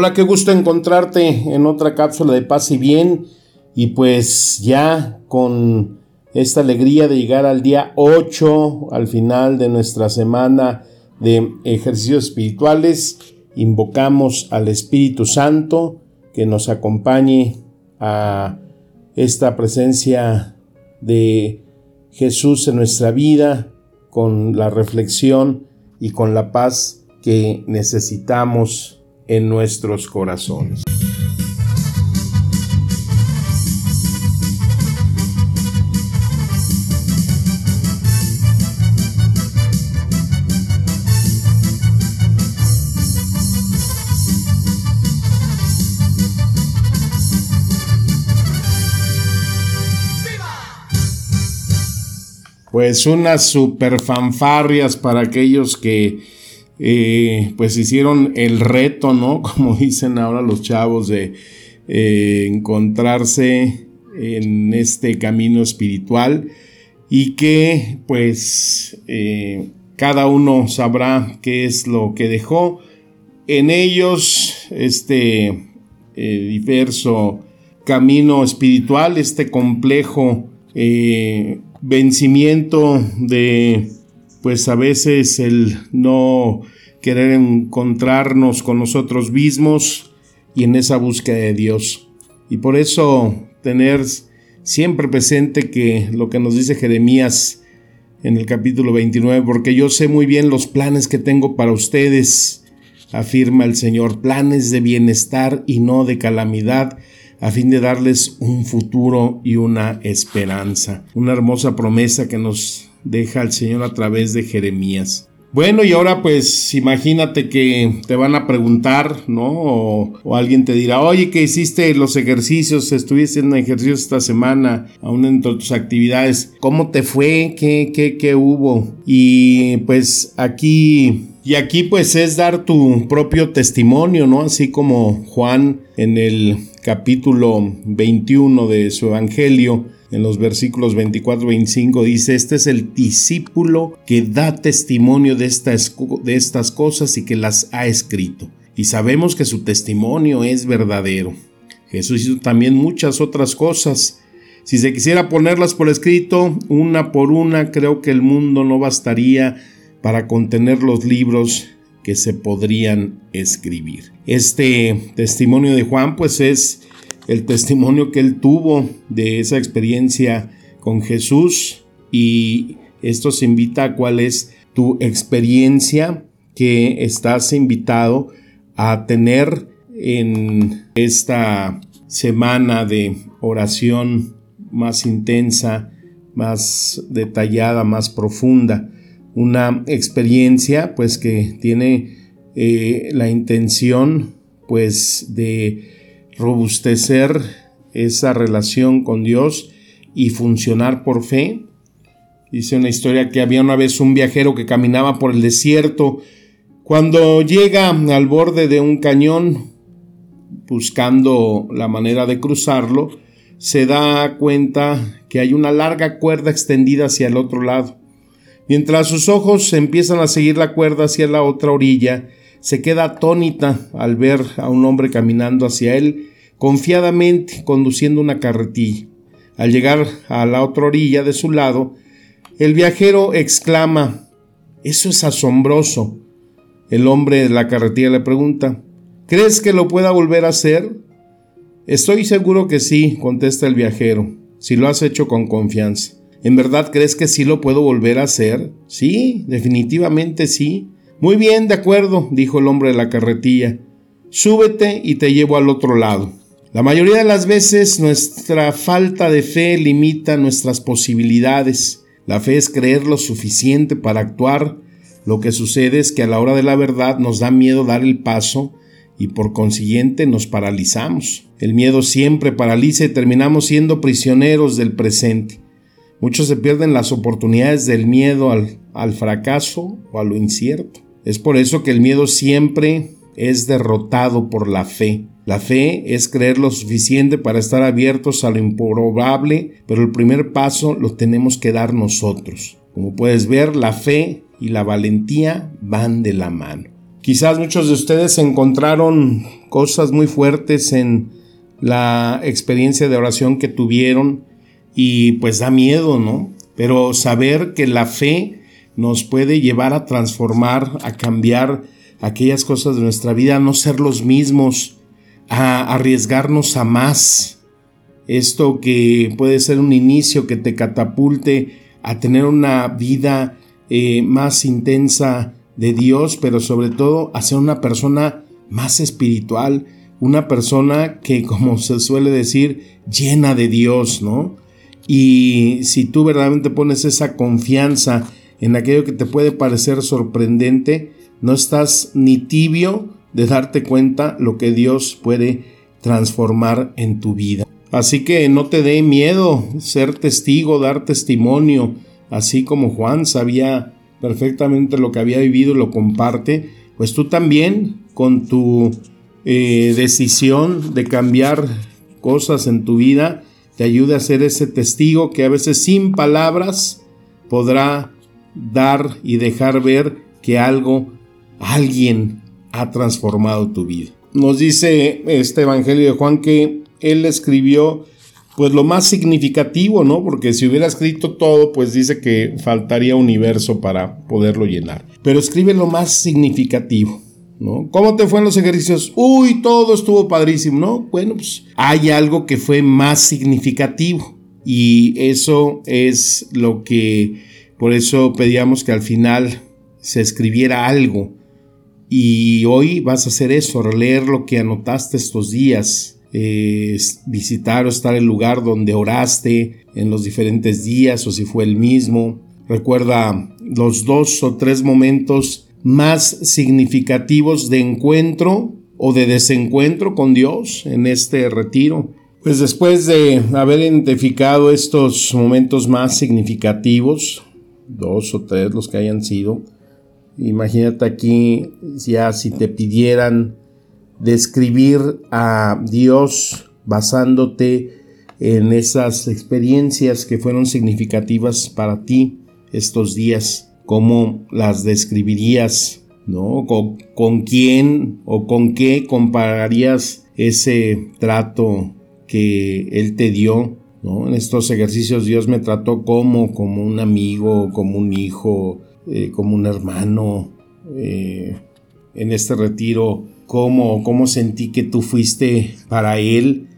Hola, qué gusto encontrarte en otra cápsula de paz y bien. Y pues ya con esta alegría de llegar al día 8, al final de nuestra semana de ejercicios espirituales, invocamos al Espíritu Santo que nos acompañe a esta presencia de Jesús en nuestra vida con la reflexión y con la paz que necesitamos en nuestros corazones. Pues unas super fanfarrias para aquellos que eh, pues hicieron el reto, ¿no? Como dicen ahora los chavos de eh, encontrarse en este camino espiritual y que pues eh, cada uno sabrá qué es lo que dejó en ellos este diverso camino espiritual, este complejo vencimiento de pues a veces el no querer encontrarnos con nosotros mismos y en esa búsqueda de Dios. Y por eso tener siempre presente que lo que nos dice Jeremías en el capítulo 29, porque yo sé muy bien los planes que tengo para ustedes, afirma el Señor, planes de bienestar y no de calamidad, a fin de darles un futuro y una esperanza. Una hermosa promesa que nos deja el Señor a través de Jeremías. Bueno, y ahora pues imagínate que te van a preguntar, ¿no? O, alguien te dirá, oye, ¿qué hiciste los ejercicios? ¿Estuviste en ejercicios esta semana? Aún entre tus actividades. ¿Cómo te fue? ¿Qué, qué, qué hubo? Y pues aquí y aquí pues es dar tu propio testimonio, ¿no? Así como Juan en el capítulo 21 de su Evangelio, en los versículos 24-25 dice, este es el discípulo que da testimonio de estas, de estas cosas y que las ha escrito. Y sabemos que su testimonio es verdadero. Jesús hizo también muchas otras cosas. Si se quisiera ponerlas por escrito, una por una, creo que el mundo no bastaría para contener los libros que se podrían escribir. Este testimonio de Juan pues es el testimonio que él tuvo de esa experiencia con Jesús. Y esto se invita a cuál es tu experiencia que estás invitado a tener en esta semana de oración más intensa, más detallada, más profunda. Una experiencia pues que tiene eh, la intención pues de robustecer esa relación con Dios y funcionar por fe. Dice una historia que había una vez un viajero que caminaba por el desierto. Cuando llega al borde de un cañón, buscando la manera de cruzarlo, se da cuenta que hay una larga cuerda extendida hacia el otro lado. Mientras sus ojos empiezan a seguir la cuerda hacia la otra orilla, se queda atónita al ver a un hombre caminando hacia él, confiadamente conduciendo una carretilla. Al llegar a la otra orilla de su lado, el viajero exclama, Eso es asombroso. El hombre de la carretilla le pregunta, ¿Crees que lo pueda volver a hacer? Estoy seguro que sí, contesta el viajero, si lo has hecho con confianza. ¿En verdad crees que sí lo puedo volver a hacer? Sí, definitivamente sí. Muy bien, de acuerdo, dijo el hombre de la carretilla. Súbete y te llevo al otro lado. La mayoría de las veces nuestra falta de fe limita nuestras posibilidades. La fe es creer lo suficiente para actuar. Lo que sucede es que a la hora de la verdad nos da miedo dar el paso y por consiguiente nos paralizamos. El miedo siempre paraliza y terminamos siendo prisioneros del presente. Muchos se pierden las oportunidades del miedo al, al fracaso o a lo incierto. Es por eso que el miedo siempre es derrotado por la fe. La fe es creer lo suficiente para estar abiertos a lo improbable, pero el primer paso lo tenemos que dar nosotros. Como puedes ver, la fe y la valentía van de la mano. Quizás muchos de ustedes encontraron cosas muy fuertes en la experiencia de oración que tuvieron y pues da miedo, ¿no? Pero saber que la fe nos puede llevar a transformar, a cambiar aquellas cosas de nuestra vida, no ser los mismos, a arriesgarnos a más. Esto que puede ser un inicio que te catapulte a tener una vida eh, más intensa de Dios, pero sobre todo a ser una persona más espiritual, una persona que, como se suele decir, llena de Dios, ¿no? Y si tú verdaderamente pones esa confianza en aquello que te puede parecer sorprendente, no estás ni tibio de darte cuenta lo que Dios puede transformar en tu vida. Así que no te dé miedo ser testigo, dar testimonio, así como Juan sabía perfectamente lo que había vivido y lo comparte, pues tú también con tu eh, decisión de cambiar cosas en tu vida, te ayude a ser ese testigo que a veces sin palabras podrá dar y dejar ver que algo, alguien ha transformado tu vida. Nos dice este Evangelio de Juan que él escribió pues lo más significativo, ¿no? Porque si hubiera escrito todo, pues dice que faltaría universo para poderlo llenar. Pero escribe lo más significativo, ¿no? ¿Cómo te fue en los ejercicios? Uy, todo estuvo padrísimo, ¿no? Bueno, pues hay algo que fue más significativo y eso es lo que, por eso pedíamos que al final se escribiera algo y hoy vas a hacer eso, leer lo que anotaste estos días, eh, visitar o estar el lugar donde oraste en los diferentes días o si fue el mismo. Recuerda los dos o tres momentos más significativos de encuentro o de desencuentro con Dios en este retiro. Pues después de haber identificado estos momentos más significativos, dos o tres los que hayan sido, Imagínate aquí ya si te pidieran describir a Dios basándote en esas experiencias que fueron significativas para ti estos días, ¿cómo las describirías? ¿No? ¿Con, ¿Con, quién o con qué compararías ese trato que Él te dio? ¿no? En estos ejercicios Dios me trató como, como un amigo, como un hijo, eh, como un hermano eh, en este retiro, cómo, cómo sentí que tú fuiste para Él,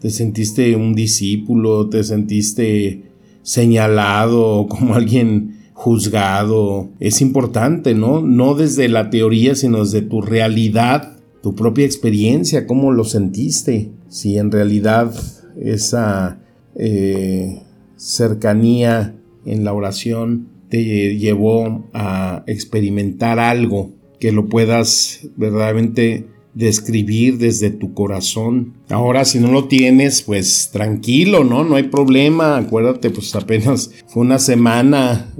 te sentiste un discípulo, te sentiste señalado como alguien juzgado. Es importante, ¿no? No desde la teoría, sino desde tu realidad, tu propia experiencia, cómo lo sentiste. Si en realidad esa eh, cercanía en la oración te llevó a experimentar algo que lo puedas verdaderamente describir desde tu corazón. Ahora, si no lo tienes, pues tranquilo, ¿no? No hay problema. Acuérdate, pues apenas fue una semana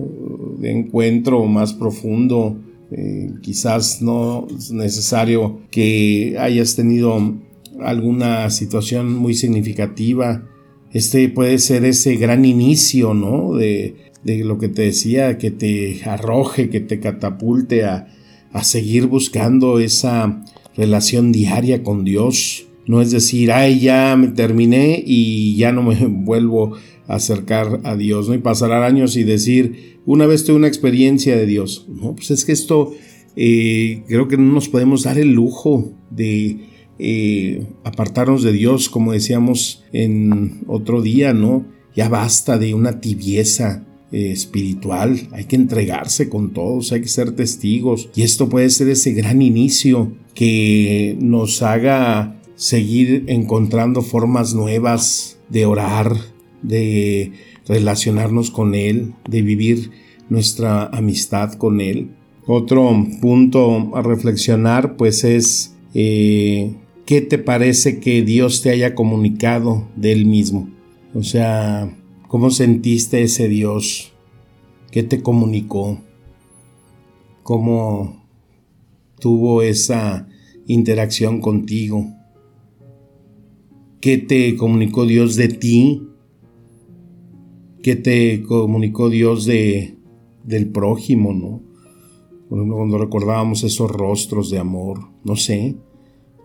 de encuentro más profundo. Eh, quizás no es necesario que hayas tenido alguna situación muy significativa. Este puede ser ese gran inicio, ¿no? De, de lo que te decía, que te arroje, que te catapulte a, a seguir buscando esa relación diaria con Dios. No es decir, ay, ya me terminé y ya no me vuelvo a acercar a Dios, ¿no? Y pasar años y decir, una vez tuve una experiencia de Dios. No, pues es que esto eh, creo que no nos podemos dar el lujo de eh, apartarnos de Dios, como decíamos en otro día, ¿no? Ya basta de una tibieza, eh, espiritual, hay que entregarse con todos, hay que ser testigos y esto puede ser ese gran inicio que nos haga seguir encontrando formas nuevas de orar, de relacionarnos con Él, de vivir nuestra amistad con Él. Otro punto a reflexionar pues es eh, qué te parece que Dios te haya comunicado de Él mismo. O sea, ¿cómo sentiste ese Dios? ¿Qué te comunicó? ¿Cómo tuvo esa interacción contigo? ¿Qué te comunicó Dios de ti? ¿Qué te comunicó Dios de, del prójimo, no? cuando recordábamos esos rostros de amor, no sé,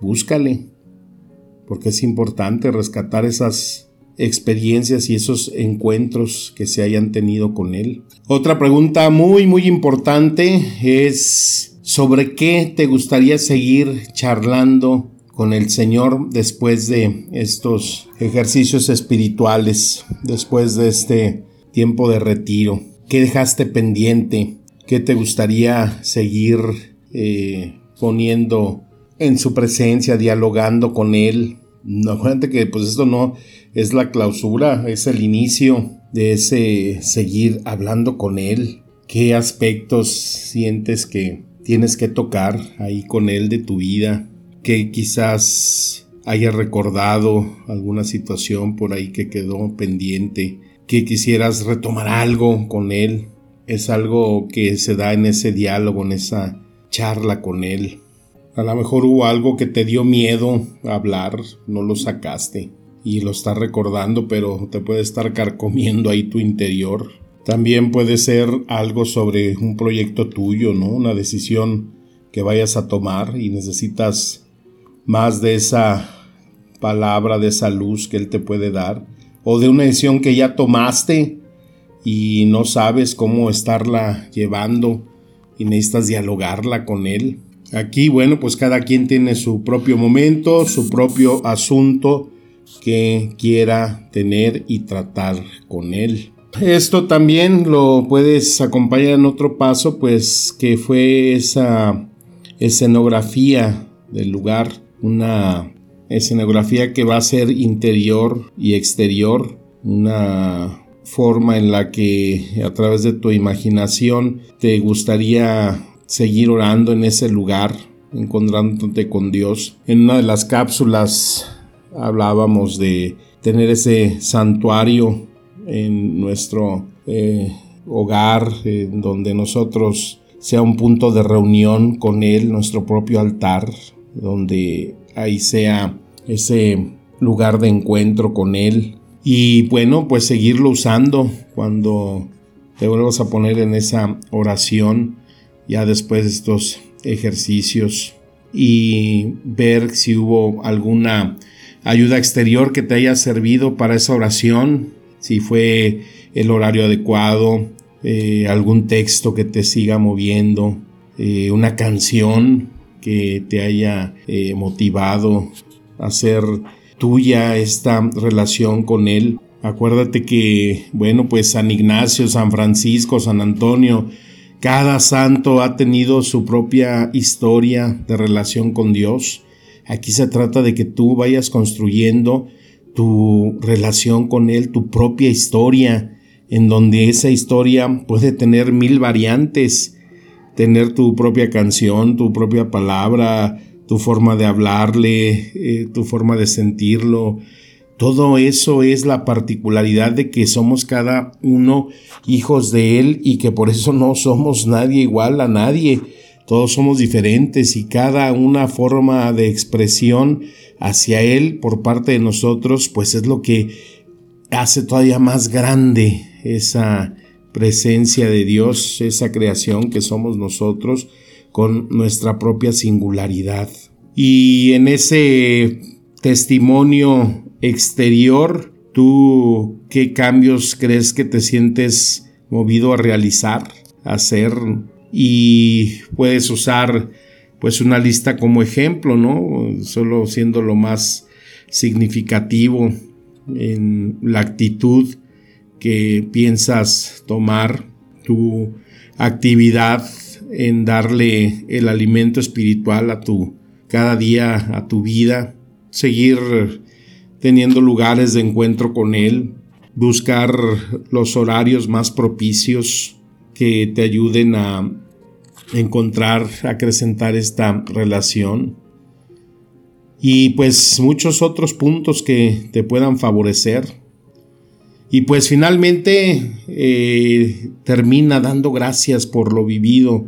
búscale, porque es importante rescatar esas experiencias y esos encuentros que se hayan tenido con Él. Otra pregunta muy, muy importante es sobre qué te gustaría seguir charlando con el Señor después de estos ejercicios espirituales, después de este tiempo de retiro. ¿Qué dejaste pendiente? ¿Qué te gustaría seguir eh, poniendo en su presencia, dialogando con Él? Acuérdate que pues esto no es la clausura, es el inicio de ese seguir hablando con Él. ¿Qué aspectos sientes que tienes que tocar ahí con Él de tu vida? que quizás haya recordado alguna situación por ahí que quedó pendiente, que quisieras retomar algo con él. Es algo que se da en ese diálogo, en esa charla con él. A lo mejor hubo algo que te dio miedo hablar, no lo sacaste y lo estás recordando, pero te puede estar carcomiendo ahí tu interior. También puede ser algo sobre un proyecto tuyo, ¿no? Una decisión que vayas a tomar y necesitas más de esa palabra, de esa luz que Él te puede dar, o de una decisión que ya tomaste y no sabes cómo estarla llevando y necesitas dialogarla con Él. Aquí, bueno, pues cada quien tiene su propio momento, su propio asunto que quiera tener y tratar con Él. Esto también lo puedes acompañar en otro paso, pues que fue esa escenografía del lugar una escenografía que va a ser interior y exterior, una forma en la que a través de tu imaginación te gustaría seguir orando en ese lugar, encontrándote con Dios. En una de las cápsulas hablábamos de tener ese santuario en nuestro eh, hogar, donde nosotros sea un punto de reunión con Él, nuestro propio altar, donde ahí sea ese lugar de encuentro con Él. Y bueno, pues seguirlo usando cuando te vuelvas a poner en esa oración, ya después de estos ejercicios, y ver si hubo alguna ayuda exterior que te haya servido para esa oración, si fue el horario adecuado, eh, algún texto que te siga moviendo, eh, una canción que te haya eh, motivado a hacer tuya esta relación con Él. Acuérdate que, bueno, pues San Ignacio, San Francisco, San Antonio, cada santo ha tenido su propia historia de relación con Dios. Aquí se trata de que tú vayas construyendo tu relación con Él, tu propia historia, en donde esa historia puede tener mil variantes, tener tu propia canción, tu propia palabra, tu forma de hablarle, eh, tu forma de sentirlo. Todo eso es la particularidad de que somos cada uno hijos de Él y que por eso no somos nadie igual a nadie. Todos somos diferentes y cada una forma de expresión hacia Él por parte de nosotros, pues es lo que hace todavía más grande esa, presencia de Dios, esa creación que somos nosotros con nuestra propia singularidad. Y en ese testimonio exterior, ¿tú qué cambios crees que te sientes movido a realizar, a hacer? Y puedes usar pues una lista como ejemplo, ¿no? Solo siendo lo más significativo en la actitud que piensas tomar tu actividad en darle el alimento espiritual a tu cada día a tu vida, seguir teniendo lugares de encuentro con él, buscar los horarios más propicios que te ayuden a encontrar, acrecentar esta relación. Y pues muchos otros puntos que te puedan favorecer. Y pues finalmente eh, termina dando gracias por lo vivido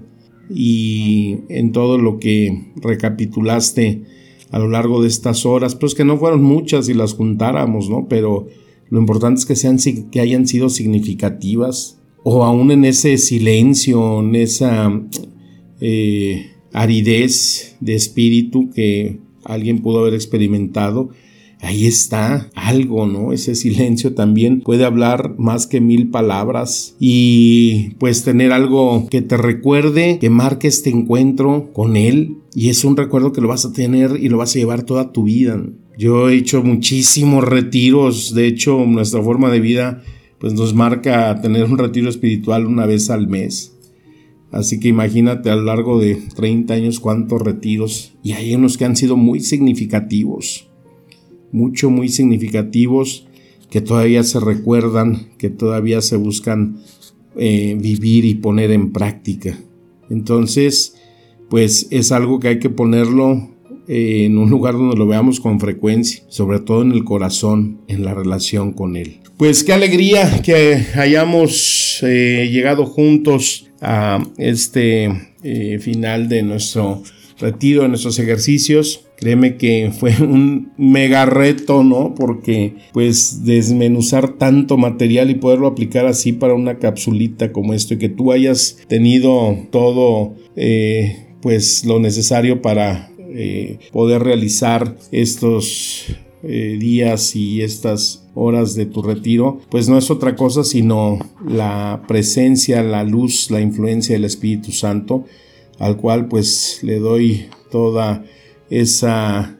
y en todo lo que recapitulaste a lo largo de estas horas, pues que no fueron muchas si las juntáramos, ¿no? Pero lo importante es que, sean, que hayan sido significativas o aún en ese silencio, en esa eh, aridez de espíritu que alguien pudo haber experimentado, ahí está algo, ¿no? Ese silencio también puede hablar más que mil palabras y pues tener algo que te recuerde, que marque este encuentro con Él y es un recuerdo que lo vas a tener y lo vas a llevar toda tu vida. Yo he hecho muchísimos retiros, de hecho nuestra forma de vida pues nos marca tener un retiro espiritual una vez al mes. Así que imagínate a lo largo de 30 años cuántos retiros. Y hay unos que han sido muy significativos. Mucho, muy significativos. Que todavía se recuerdan, que todavía se buscan eh, vivir y poner en práctica. Entonces, pues es algo que hay que ponerlo eh, en un lugar donde lo veamos con frecuencia, sobre todo en el corazón, en la relación con Él. Pues qué alegría que hayamos eh, llegado juntos a este eh, final de nuestro retiro, de nuestros ejercicios. Créeme que fue un mega reto, ¿no? Porque pues desmenuzar tanto material y poderlo aplicar así para una capsulita como esto y que tú hayas tenido todo pues lo necesario para eh, poder realizar estos eh, días y estas horas de tu retiro, pues no es otra cosa sino la presencia, la luz, la influencia del Espíritu Santo, al cual pues le doy toda esa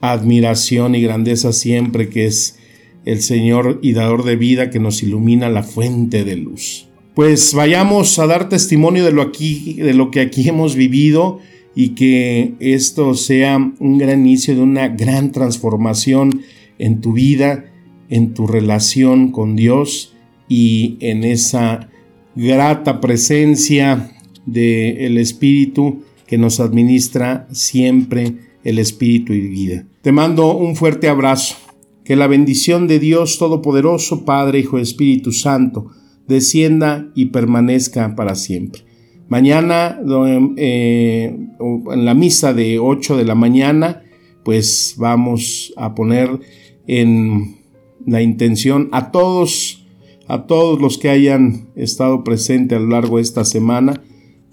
admiración y grandeza siempre que es el Señor y dador de vida que nos ilumina la fuente de luz. Pues vayamos a dar testimonio de lo aquí de lo que aquí hemos vivido y que esto sea un gran inicio de una gran transformación en tu vida, en tu relación con Dios y en esa grata presencia del Espíritu que nos administra siempre el Espíritu y vida. Te mando un fuerte abrazo. Que la bendición de Dios Todopoderoso, Padre, Hijo Espíritu Santo, descienda y permanezca para siempre. Mañana eh, en la misa de 8 de la mañana, pues vamos a poner en la intención a todos, a todos los que hayan estado presentes a lo largo de esta semana.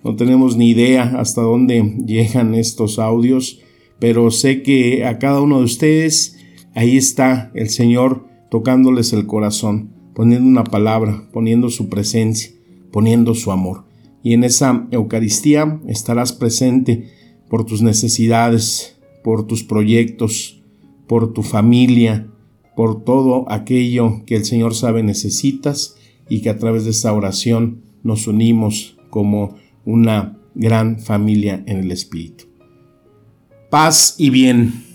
No tenemos ni idea hasta dónde llegan estos audios, pero sé que a cada uno de ustedes ahí está el Señor tocándoles el corazón, poniendo una palabra, poniendo su presencia, poniendo su amor y en esa Eucaristía estarás presente por tus necesidades, por tus proyectos, por tu familia, por todo aquello que el Señor sabe necesitas y que a través de esta oración nos unimos como una gran familia en el Espíritu. Paz y bien.